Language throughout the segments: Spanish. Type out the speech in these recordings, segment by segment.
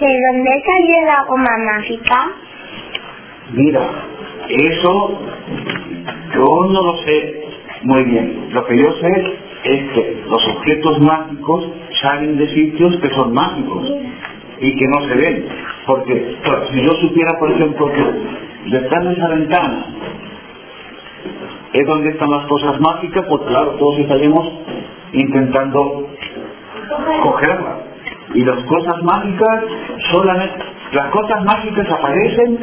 ¿De dónde salió la goma mágica? Mira, eso yo no lo sé muy bien. Lo que yo sé es que los objetos mágicos salen de sitios que son mágicos y que no se ven. Porque claro, si yo supiera, por ejemplo, que detrás de esa ventana es donde están las cosas mágicas, pues claro, todos estaríamos intentando cogerlas. Y las cosas mágicas solamente, las cosas mágicas aparecen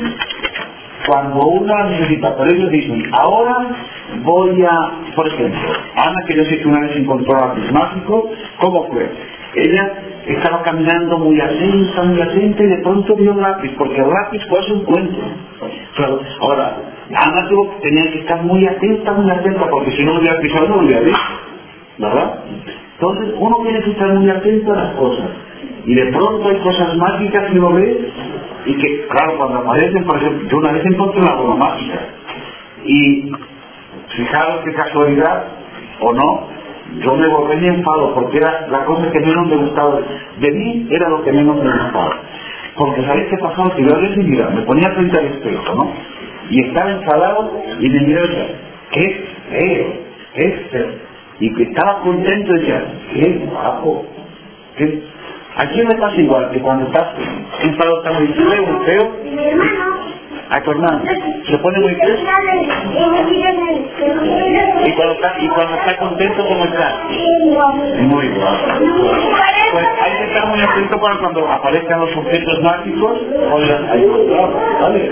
cuando una necesita, por ellos dicen, ahora voy a, por ejemplo, Ana que yo sé que una vez encontró lápiz mágico, ¿cómo fue? Ella estaba caminando muy atenta, muy atenta y de pronto vio un lápiz, porque el lápiz fue su encuentro. Claro, ahora, Ana tuvo, tenía que estar muy atenta, muy atenta, porque si no lo hubiera pisado no lo hubiera visto, ¿verdad? Entonces uno tiene que estar muy atento a las cosas. Y de pronto hay cosas mágicas que uno ve y que, claro, cuando aparecen, por ejemplo, yo una vez encontré una broma mágica. Y fijaros qué casualidad, o no, yo me volví mi enfado porque era la cosa que menos me gustaba. De mí era lo que menos me gustaba. Porque sabéis qué pasaba, que yo a veces mira, me ponía frente al espejo, ¿no? Y estaba enfadado y me miraba qué feo, qué feo. Y que estaba contento y decía, qué guapo, qué... Aquí me pasa igual, que cuando estás enfadado está muy feo, muy feo, a tu hermano se pone muy feo y cuando está, y cuando está contento, ¿cómo está? Muy guapo. Pues hay que estar muy atento para cuando aparezcan los objetos mágicos o las... ¿vale?